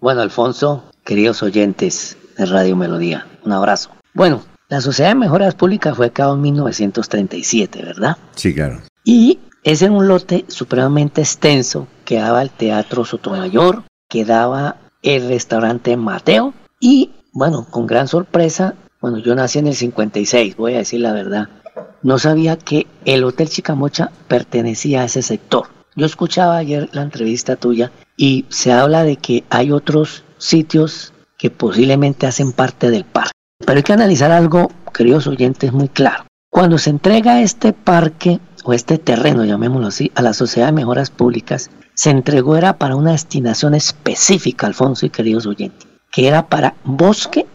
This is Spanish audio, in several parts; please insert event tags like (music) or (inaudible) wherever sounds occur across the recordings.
Bueno, Alfonso, queridos oyentes de Radio Melodía, un abrazo. Bueno, la Sociedad de Mejoras Públicas fue creada en 1937, ¿verdad? Sí, claro. Y es en un lote supremamente extenso que daba el Teatro Sotomayor, que daba el restaurante Mateo y, bueno, con gran sorpresa, bueno, yo nací en el 56, voy a decir la verdad, no sabía que el Hotel Chicamocha pertenecía a ese sector. Yo escuchaba ayer la entrevista tuya y se habla de que hay otros sitios que posiblemente hacen parte del parque. Pero hay que analizar algo, queridos oyentes, muy claro. Cuando se entrega este parque o este terreno, llamémoslo así, a la Sociedad de Mejoras Públicas, se entregó era para una destinación específica, Alfonso y queridos oyentes, que era para bosque,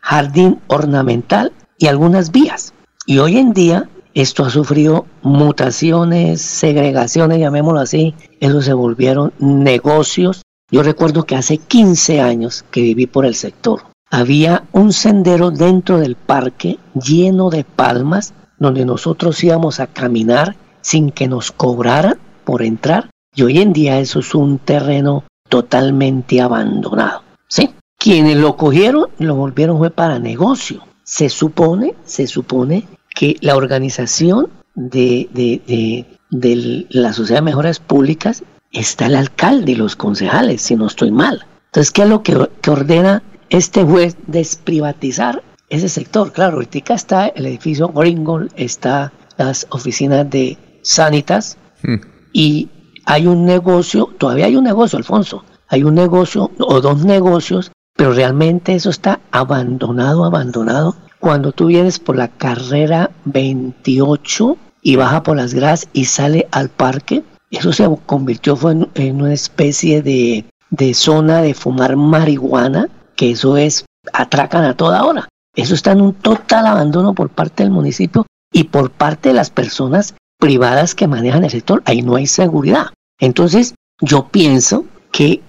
jardín ornamental y algunas vías. Y hoy en día esto ha sufrido mutaciones, segregaciones, llamémoslo así. Eso se volvieron negocios. Yo recuerdo que hace 15 años que viví por el sector. Había un sendero dentro del parque lleno de palmas donde nosotros íbamos a caminar sin que nos cobraran por entrar. Y hoy en día eso es un terreno totalmente abandonado. ¿Sí? Quienes lo cogieron lo volvieron fue para negocio se supone, se supone que la organización de, de, de, la Sociedad de Mejoras Públicas está el alcalde y los concejales, si no estoy mal. Entonces, ¿qué es lo que, ordena este juez desprivatizar ese sector? Claro, ahorita está el edificio Gringo, está las oficinas de Sanitas hmm. y hay un negocio, todavía hay un negocio, Alfonso, hay un negocio o dos negocios pero realmente eso está abandonado, abandonado. Cuando tú vienes por la carrera 28 y baja por las gradas y sale al parque, eso se convirtió en, una especie de, de zona de fumar marihuana, que eso es, atracan a toda hora. Eso está en un total abandono por parte del municipio y por parte de las personas privadas que manejan el sector. Ahí no hay seguridad. Entonces, yo pienso que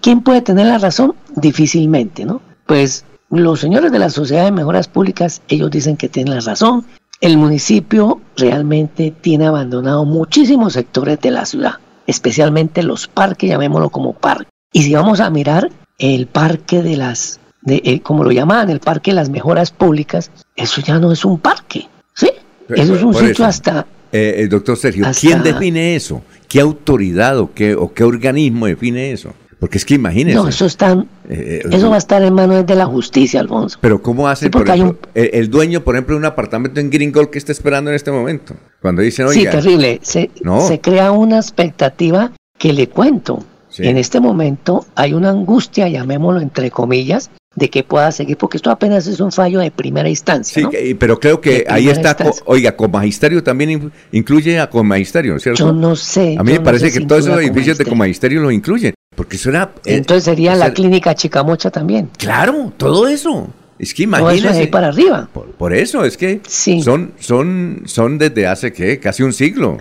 ¿Quién puede tener la razón? Difícilmente, ¿no? Pues los señores de la Sociedad de Mejoras Públicas, ellos dicen que tienen la razón. El municipio realmente tiene abandonado muchísimos sectores de la ciudad, especialmente los parques, llamémoslo como parque. Y si vamos a mirar el parque de las, de, eh, como lo llaman, el parque de las mejoras públicas, eso ya no es un parque, ¿sí? Eso es un sitio hasta... Eh, el doctor Sergio, ¿quién define eso? ¿Qué autoridad o qué, o qué organismo define eso? Porque es que imagínese. No, eso, está, eh, eso va a estar en manos de la justicia, Alfonso. Pero ¿cómo hace, por ejemplo, el, dueño, por ejemplo, de un apartamento en Gringol que está esperando en este momento? Cuando dicen, oiga... Sí, terrible. Se, se crea una expectativa que le cuento. En este momento hay una angustia, llamémoslo entre comillas, de que pueda seguir, porque esto apenas es un fallo de primera instancia. Sí, pero creo que ahí está, oiga, con magisterio también incluye a con magisterio, ¿cierto? Yo no sé. A mí me parece que todos esos edificios de con magisterio los incluyen, porque eso era... Eh, Entonces sería la clínica Chicamocha también. Claro, todo eso. Es que imagínese. ahí para arriba. Por, eso, es que son, son, son desde hace, ¿qué? Casi un siglo.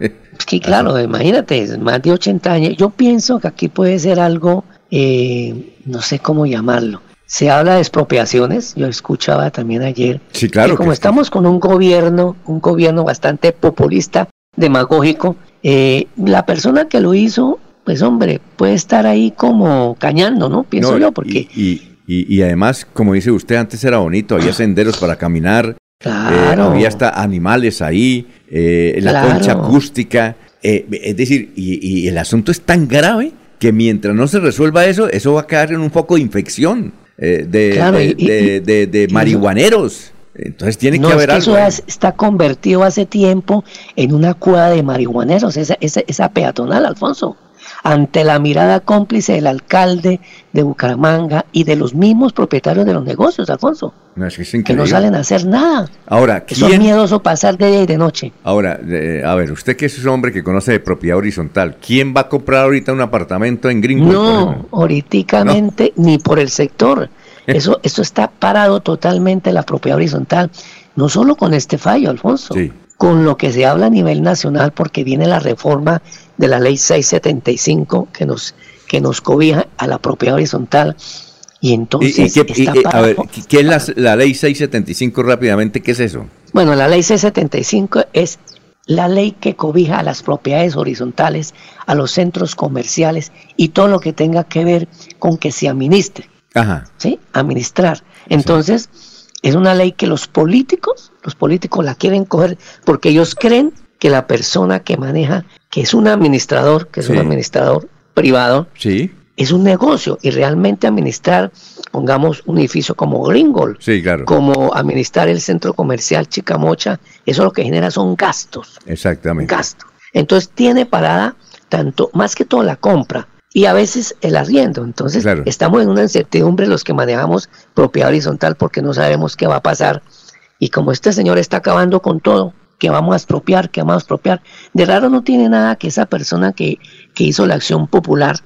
Es que claro, imagínate, más de 80 años. Yo pienso que aquí puede ser algo, eh, no sé cómo llamarlo se habla de expropiaciones, yo escuchaba también ayer, sí, claro que como estamos con un gobierno, un gobierno bastante populista, demagógico, eh, la persona que lo hizo, pues hombre, puede estar ahí como cañando, ¿no? Pienso yo, porque... Y, y, además, como dice usted, antes era bonito, había senderos para caminar, eh, claro. había hasta animales ahí, eh, la concha acústica, es decir, y, y el asunto es tan grave que mientras no se resuelva eso, eso va a quedar en un foco de infección. Eh, de, de, marihuaneros. Entonces tiene que haber algo. Eso está convertido hace tiempo en una cueva de marihuaneros, esa, esa, esa peatonal, Alfonso ante la mirada cómplice del alcalde de Bucaramanga y de los mismos propietarios de los negocios, Alfonso. que no salen a hacer nada. Ahora, ¿quién... es miedoso pasar de día y de noche. Ahora, a ver, usted que es un hombre que conoce de propiedad horizontal, ¿quién va a comprar ahorita un apartamento en Gringo? No, ahoricamente ni por el sector. (laughs) Eso, eso está parado totalmente la propiedad horizontal. No solo con este fallo, Alfonso. Sí con lo que se habla a nivel nacional porque viene la reforma de la ley 675 que nos, que nos cobija a la propiedad horizontal. Y entonces... a ver, ¿qué es la, ley 675 rápidamente? ¿Qué es eso? Bueno, la ley 675 es la ley que cobija a las propiedades horizontales, a los centros comerciales y todo lo que tenga que ver con que se administre. Ajá. ¿Sí? Administrar. Entonces, es una ley que los políticos, los políticos la quieren coger porque ellos creen que la persona que maneja, que es un administrador, que es un administrador privado, sí es un negocio y realmente administrar, pongamos un edificio como Gringol, como administrar el centro comercial Chicamocha, eso lo que genera son gastos. Exactamente. Gastos. Entonces tiene parada tanto, más que todo la compra y a veces el arriendo. Entonces estamos en una incertidumbre los que manejamos propiedad horizontal porque no sabemos qué va a pasar. Y como este señor está acabando con todo, que vamos a expropiar, que vamos a expropiar, de raro no tiene nada que esa persona que, que hizo la acción popular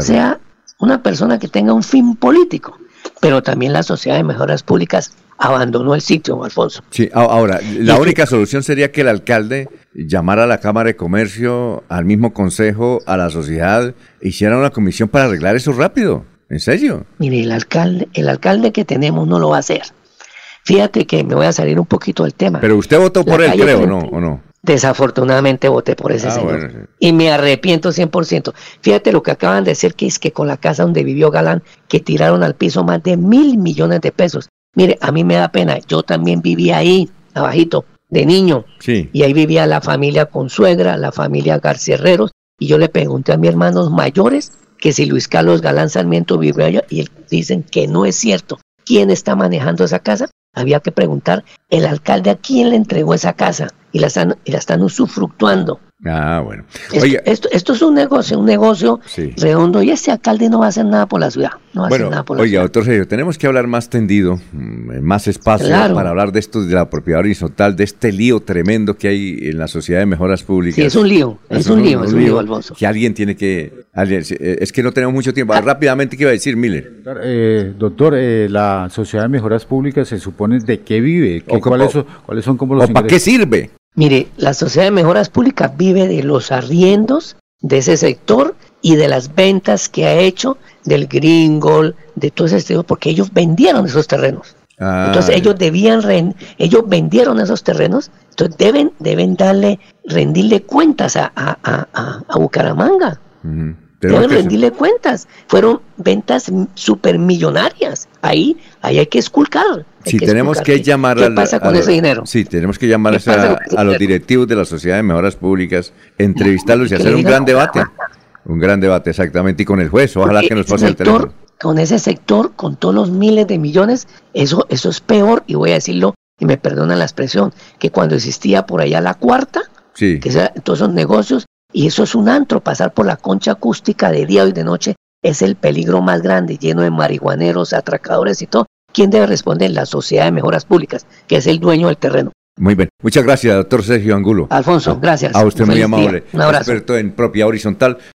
sea una persona que tenga un fin político. Pero también la Sociedad de Mejoras Públicas abandonó el sitio, Alfonso. Sí, ahora, la única solución sería que el alcalde llamara a la Cámara de Comercio, al mismo consejo, a la sociedad, hiciera una comisión para arreglar eso rápido. ¿En serio? Mire, el alcalde, el alcalde que tenemos no lo va a hacer. Fíjate que me voy a salir un poquito del tema. Pero usted votó por él, creo, ¿no? ¿O no? Desafortunadamente voté por ese ah, señor. Y me arrepiento 100%. Fíjate lo que acaban de decir, que es que con la casa donde vivió Galán, que tiraron al piso más de mil millones de pesos. Mire, a mí me da pena. Yo también vivía ahí, abajito, de niño. Sí. Y ahí vivía la familia Consuegra, la familia García Herreros. Y yo le pregunté a mis hermanos mayores que si Luis Carlos Galán Sarmiento vivía allá. Y dicen que no es cierto. ¿Quién está manejando esa casa? Había que preguntar el alcalde a quién le entregó esa casa y la están, y la están usufructuando. Ah, bueno. Esto, esto, es un negocio, un negocio redondo y este alcalde no va a hacer nada por la ciudad. No va a hacer nada por la oiga, doctor Sergio, tenemos que hablar más tendido, mm, más espacio para hablar de esto de la propiedad horizontal, de este lío tremendo que hay en la sociedad de mejoras públicas. Sí, es un lío, es, un, lío, es un lío, Alfonso. Que alguien tiene que. Eh, es que no tenemos mucho tiempo. Ah. Rápidamente, ¿qué iba a decir, Miller? Eh, doctor, eh, la sociedad de mejoras públicas se supone de qué vive, ¿Cuáles, son, ¿cuáles son como los. ¿O para qué sirve? Mire, la Sociedad de Mejoras Públicas vive de los arriendos de ese sector y de las ventas que ha hecho del Gringol, de todo ese porque ellos vendieron esos terrenos. Ah, entonces ellos debían, ellos vendieron esos terrenos, entonces deben, deben darle, rendirle cuentas a, a, Bucaramanga. Deben rendirle cuentas. Fueron ventas supermillonarias. Ahí, ahí hay que esculcar. Sí, tenemos que llamar ¿Qué pasa con ese dinero? Sí, tenemos que llamar a, los directivos de la Sociedad de Mejoras Públicas, entrevistarlos y hacer un gran debate. Un gran debate, exactamente. Y con el juez, ojalá que nos pase el teléfono. Con ese sector, con todos los miles de millones, eso, eso es peor, y voy a decirlo, y me perdonan la expresión, que cuando existía por allá la cuarta, que todos esos negocios, y eso es un antro, pasar por la concha acústica de día y de noche es el peligro más grande, lleno de marihuaneros, atracadores y todo. ¿Quién debe responder? La Sociedad de Mejoras Públicas, que es el dueño del terreno. Muy bien. Muchas gracias, doctor Sergio Angulo. Alfonso, gracias. A usted muy amable. Un abrazo. Experto en propiedad horizontal.